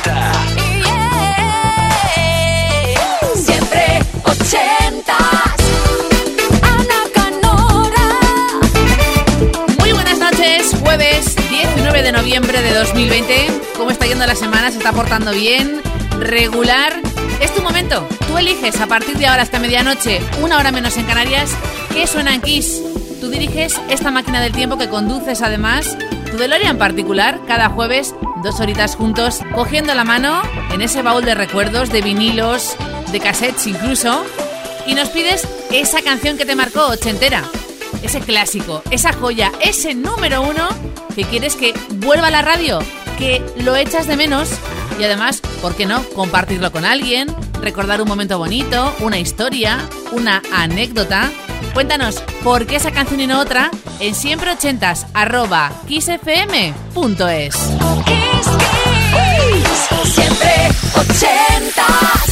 80. Siempre 80. Ana Canora. Muy buenas noches, jueves 19 de noviembre de 2020. ¿Cómo está yendo la semana? ¿Se está portando bien? ¿Regular? Es tu momento. Tú eliges a partir de ahora hasta medianoche, una hora menos en Canarias, qué suena en Kiss. Tú diriges esta máquina del tiempo que conduces además, tu DeLorean en particular, cada jueves, dos horitas juntos, cogiendo la mano en ese baúl de recuerdos, de vinilos, de cassettes incluso, y nos pides esa canción que te marcó ochentera. Ese clásico, esa joya, ese número uno que quieres que vuelva a la radio, que lo echas de menos y además, ¿por qué no? Compartirlo con alguien, recordar un momento bonito, una historia, una anécdota. Cuéntanos por qué esa canción y no otra en siempre ochentas arroba kissfm.es. Kiss, Kiss. Siempre 80.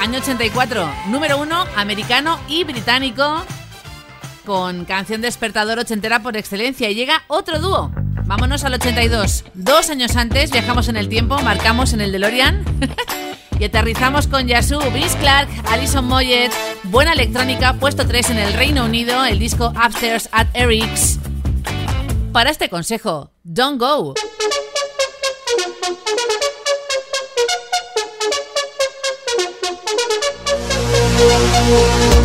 Año 84, número uno, americano y británico, con canción despertador ochentera por excelencia. Y llega otro dúo. Vámonos al 82. Dos años antes viajamos en el tiempo, marcamos en el DeLorean y aterrizamos con Yasu, Vince Clark, Alison Moyet, buena electrónica, puesto 3 en el Reino Unido, el disco Upstairs at Eric's. Para este consejo, don't go. Siempre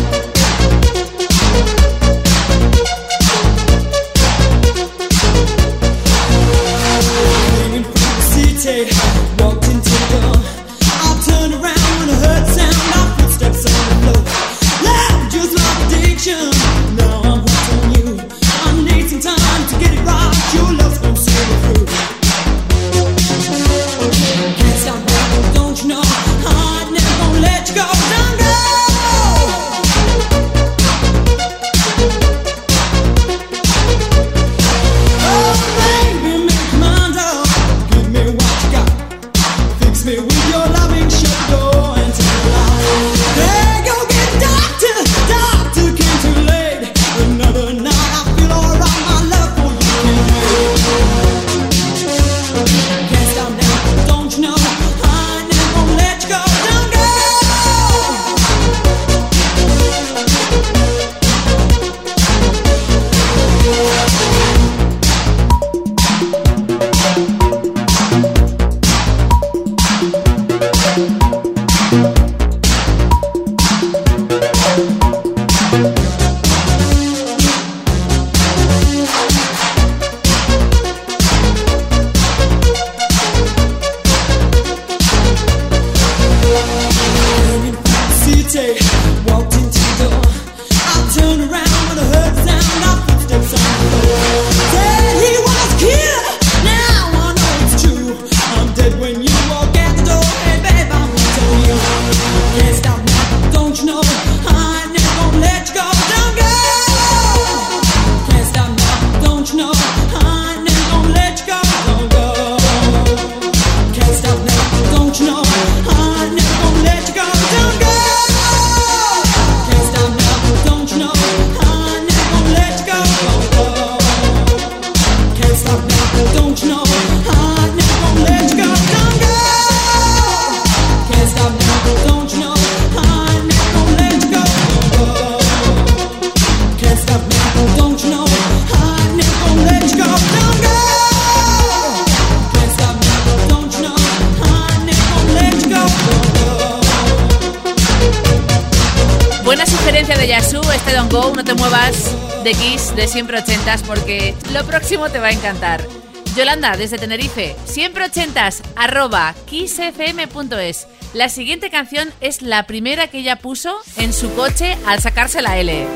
Desde Tenerife, siempre ochentas, arroba kissfm.es. La siguiente canción es la primera que ella puso en su coche al sacarse la L.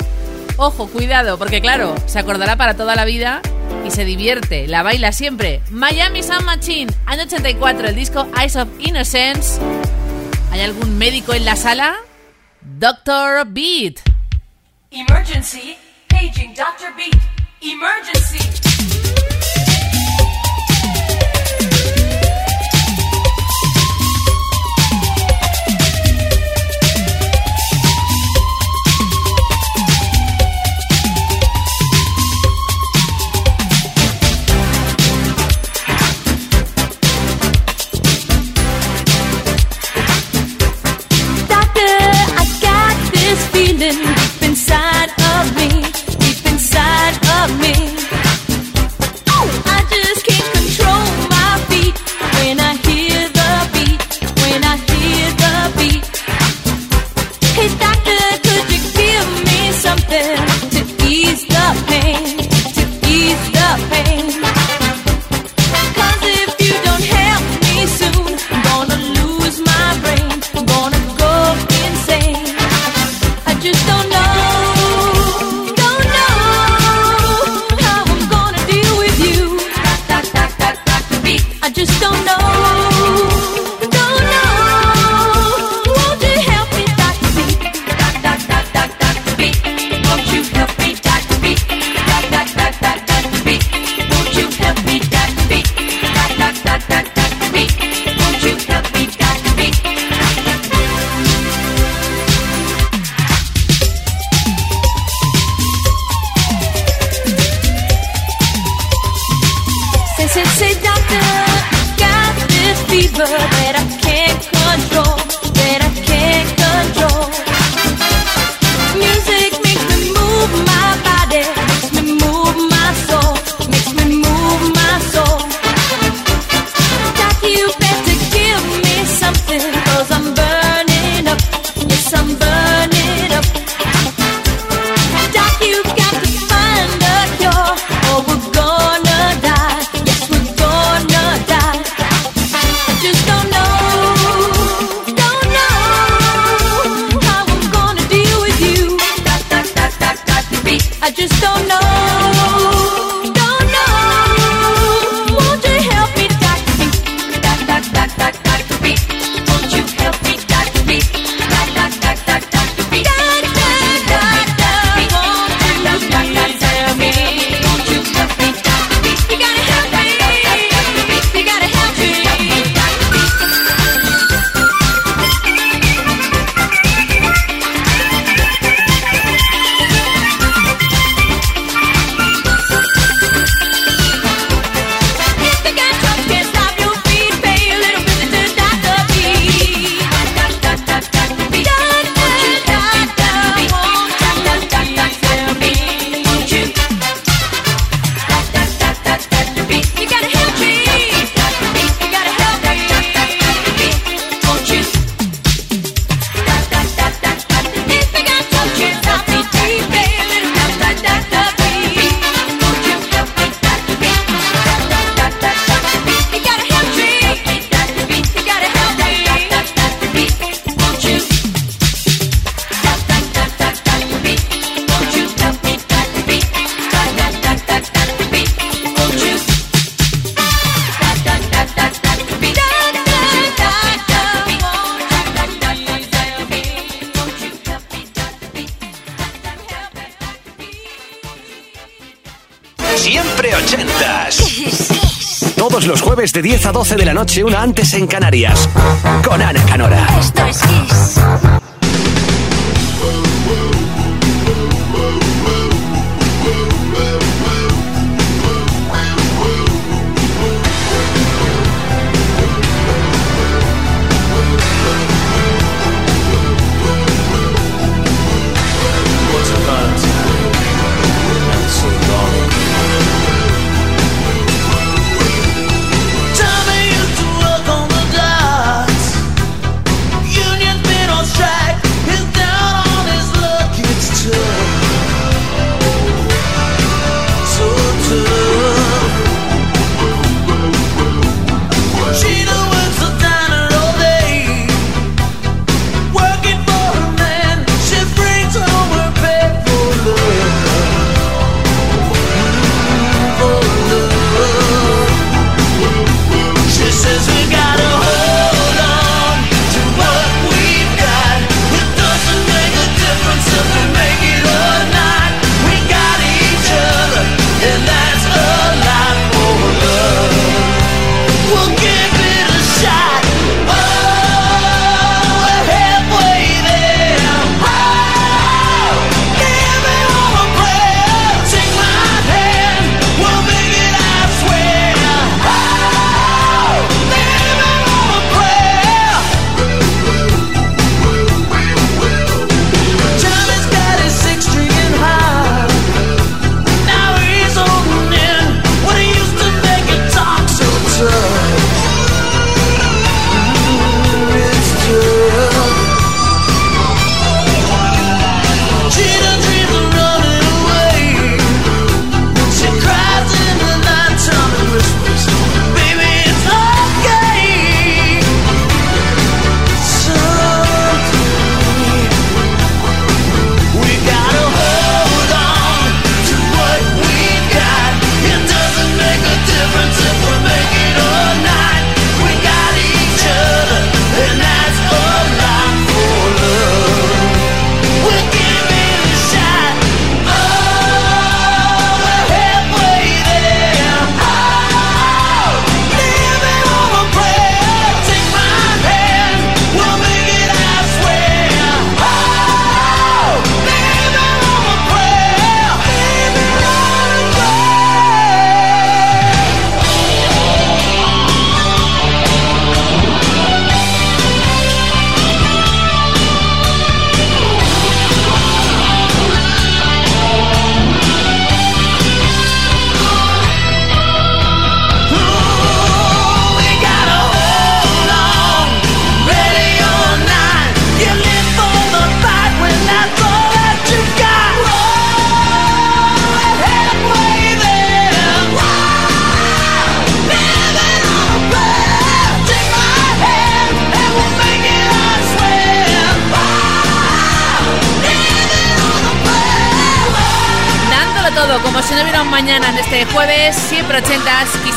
Ojo, cuidado, porque claro, se acordará para toda la vida y se divierte, la baila siempre. Miami Sound Machine, año 84, el disco Eyes of Innocence. ¿Hay algún médico en la sala? Doctor Beat. Emergency Paging Dr. Beat. Emergency. standing de 10 a 12 de la noche, una antes en Canarias, con Ana Canora. Esto es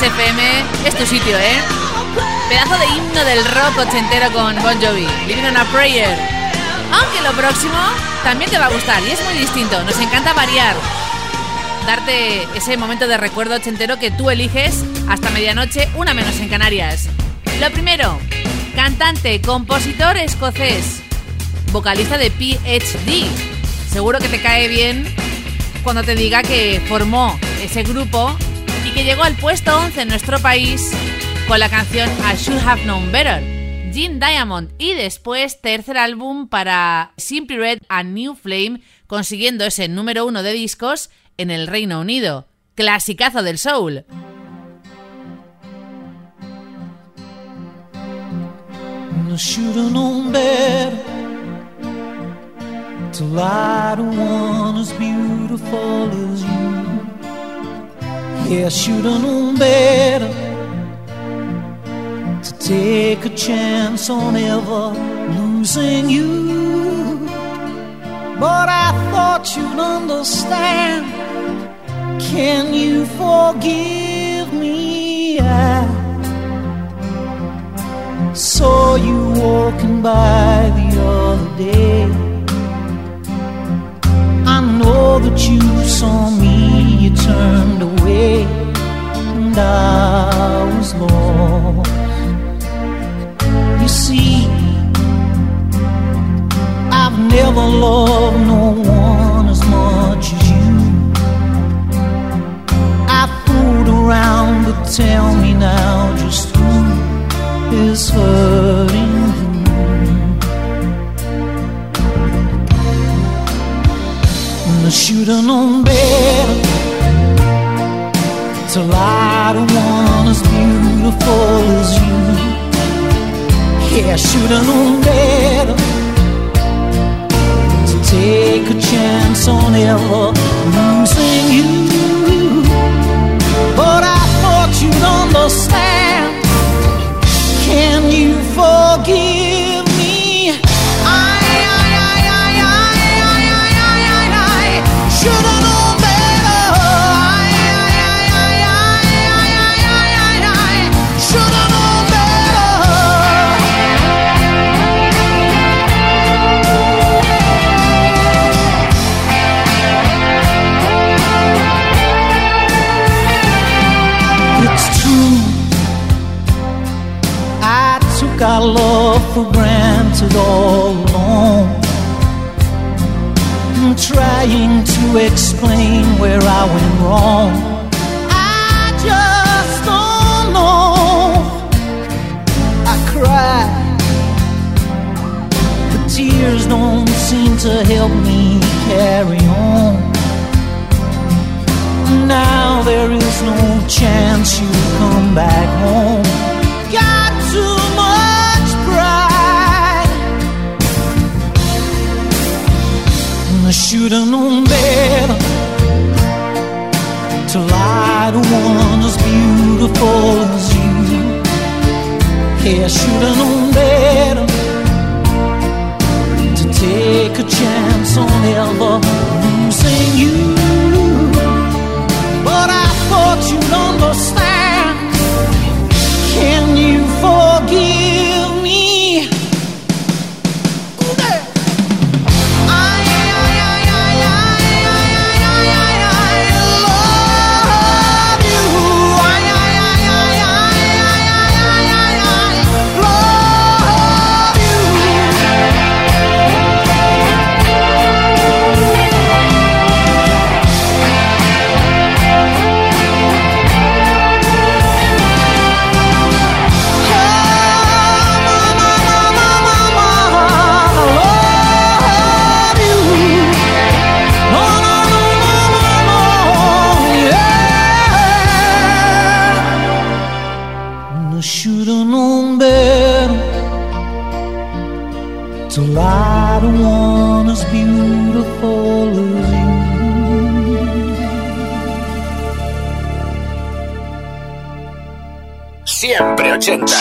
ochentas, Kiss FM, es tu sitio, ¿eh? Pedazo de himno del rock ochentero con Bon Jovi, Living on a Prayer. Aunque lo próximo también te va a gustar y es muy distinto, nos encanta variar. Darte ese momento de recuerdo ochentero que tú eliges hasta medianoche, una menos en Canarias. Lo primero, cantante, compositor escocés, vocalista de PhD. Seguro que te cae bien cuando te diga que formó ese grupo y que llegó al puesto 11 en nuestro país con la canción I Should Have Known Better. Jim Diamond y después tercer álbum para Simply Red and New Flame consiguiendo ese número uno de discos en el Reino Unido. Clasicazo del soul. Yeah, I should have known better to take a chance on ever losing you. But I thought you'd understand. Can you forgive me? I saw you walking by the other day. Know that you saw me, you turned away, and I was lost. You see, I've never loved no one as much as you. I fooled around, but tell me now just who is hurting I should have known better to lie to one as beautiful as you. Yeah, I should have known better to take a chance on ever losing you. But I thought you'd understand. Can you forgive all along. I'm trying to explain where I went wrong. I just don't know. I cry, but tears don't seem to help me carry on. Now there is no chance you come back home. Should have known better to lie to one as beautiful as you. Yeah, I should have known better to take a chance on ever losing you.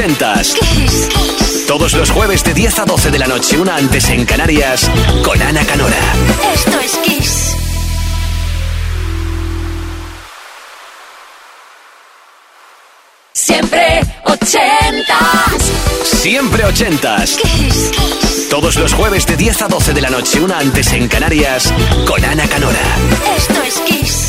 Ochentas. Todos los jueves de 10 a 12 de la noche, una antes en Canarias, con Ana Canora. Esto es Kiss. Siempre ochentas. Siempre ochentas. Kiss. Todos los jueves de 10 a 12 de la noche, una antes en Canarias, con Ana Canora. Esto es Kiss.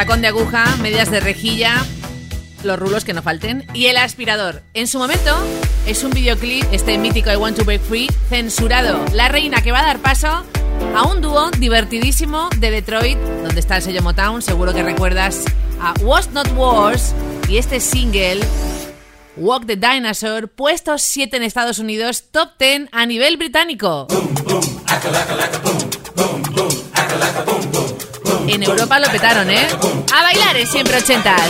Tacón de aguja, medias de rejilla, los rulos que no falten y el aspirador. En su momento es un videoclip, este mítico I Want to Break Free, censurado. La reina que va a dar paso a un dúo divertidísimo de Detroit, donde está el sello Motown, seguro que recuerdas a Was Not Wars y este single Walk the Dinosaur, puesto 7 en Estados Unidos, top 10 a nivel británico. En Europa lo petaron, ¿eh? A bailar en siempre ochentas.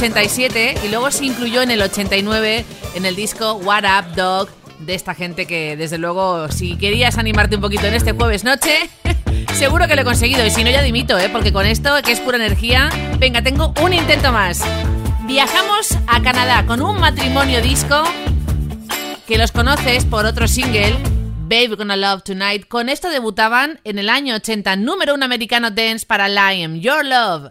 87 y luego se incluyó en el 89 en el disco What Up Dog de esta gente que desde luego si querías animarte un poquito en este jueves noche, seguro que lo he conseguido y si no ya dimito, ¿eh? porque con esto que es pura energía, venga, tengo un intento más. Viajamos a Canadá con un matrimonio disco que los conoces por otro single Babe Gonna Love Tonight. Con esto debutaban en el año 80, número un americano dance para Lion, Your Love.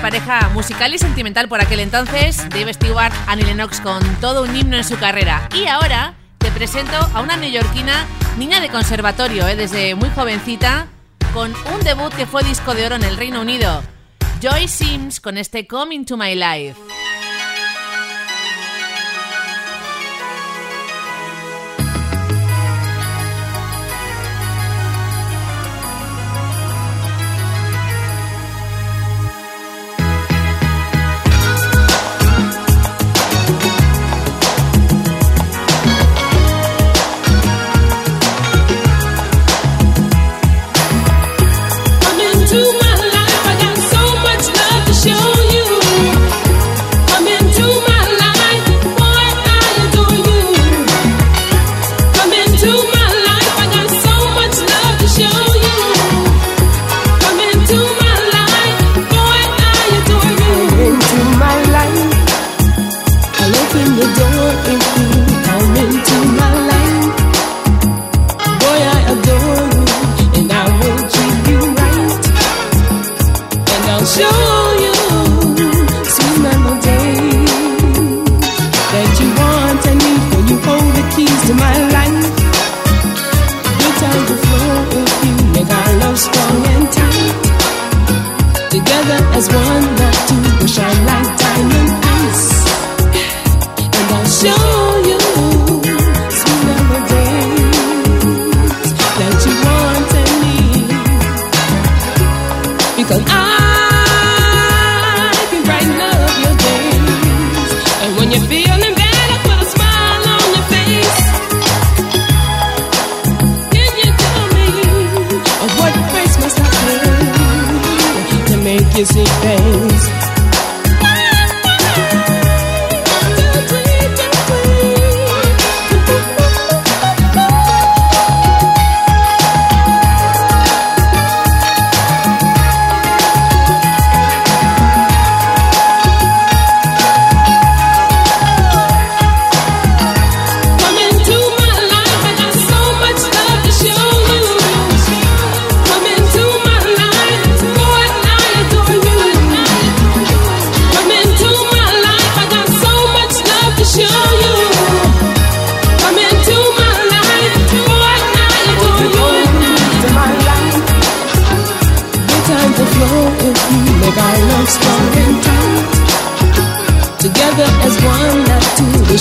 expareja musical y sentimental por aquel entonces, Dave Stewart, Annie Lennox con todo un himno en su carrera. Y ahora te presento a una neoyorquina, niña de conservatorio, eh, desde muy jovencita, con un debut que fue disco de oro en el Reino Unido. Joy Sims con este Coming to My Life. Show.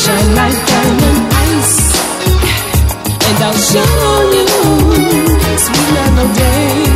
shine like diamond ice, and I'll show you sweet melody.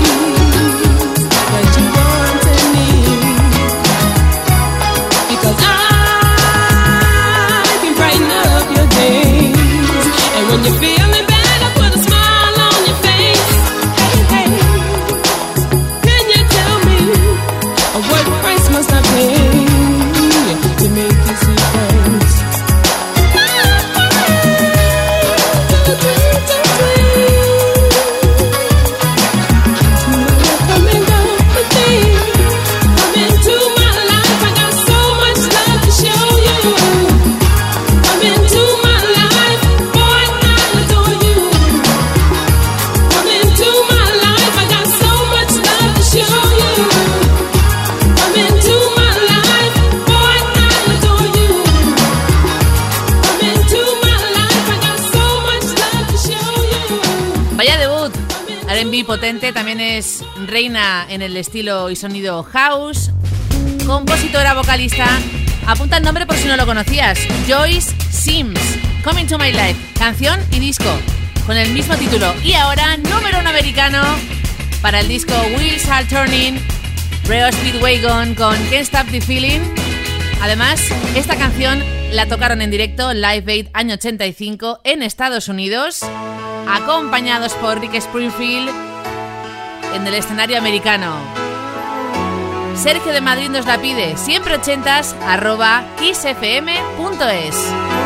en el estilo y sonido house, compositora, vocalista. Apunta el nombre por si no lo conocías. Joyce Sims, Coming to My Life, canción y disco, con el mismo título. Y ahora, número uno americano para el disco Wheels Are Turning, Reo Speedwagon con Can't Stop the Feeling. Además, esta canción la tocaron en directo Live Aid año 85 en Estados Unidos, acompañados por Rick Springfield en el escenario americano. Sergio de Madrid nos la pide, siempre ochentas, arroba kissfm.es.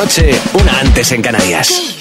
noche, una antes en Canarias.